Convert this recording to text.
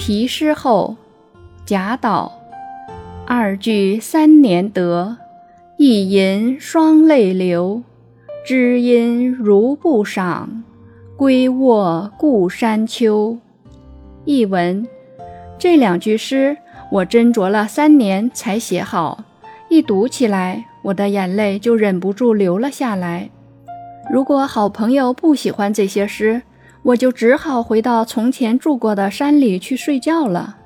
题诗后，贾岛。二句三年得，一吟双泪流。知音如不赏，归卧故山秋。译文：这两句诗我斟酌了三年才写好，一读起来，我的眼泪就忍不住流了下来。如果好朋友不喜欢这些诗，我就只好回到从前住过的山里去睡觉了。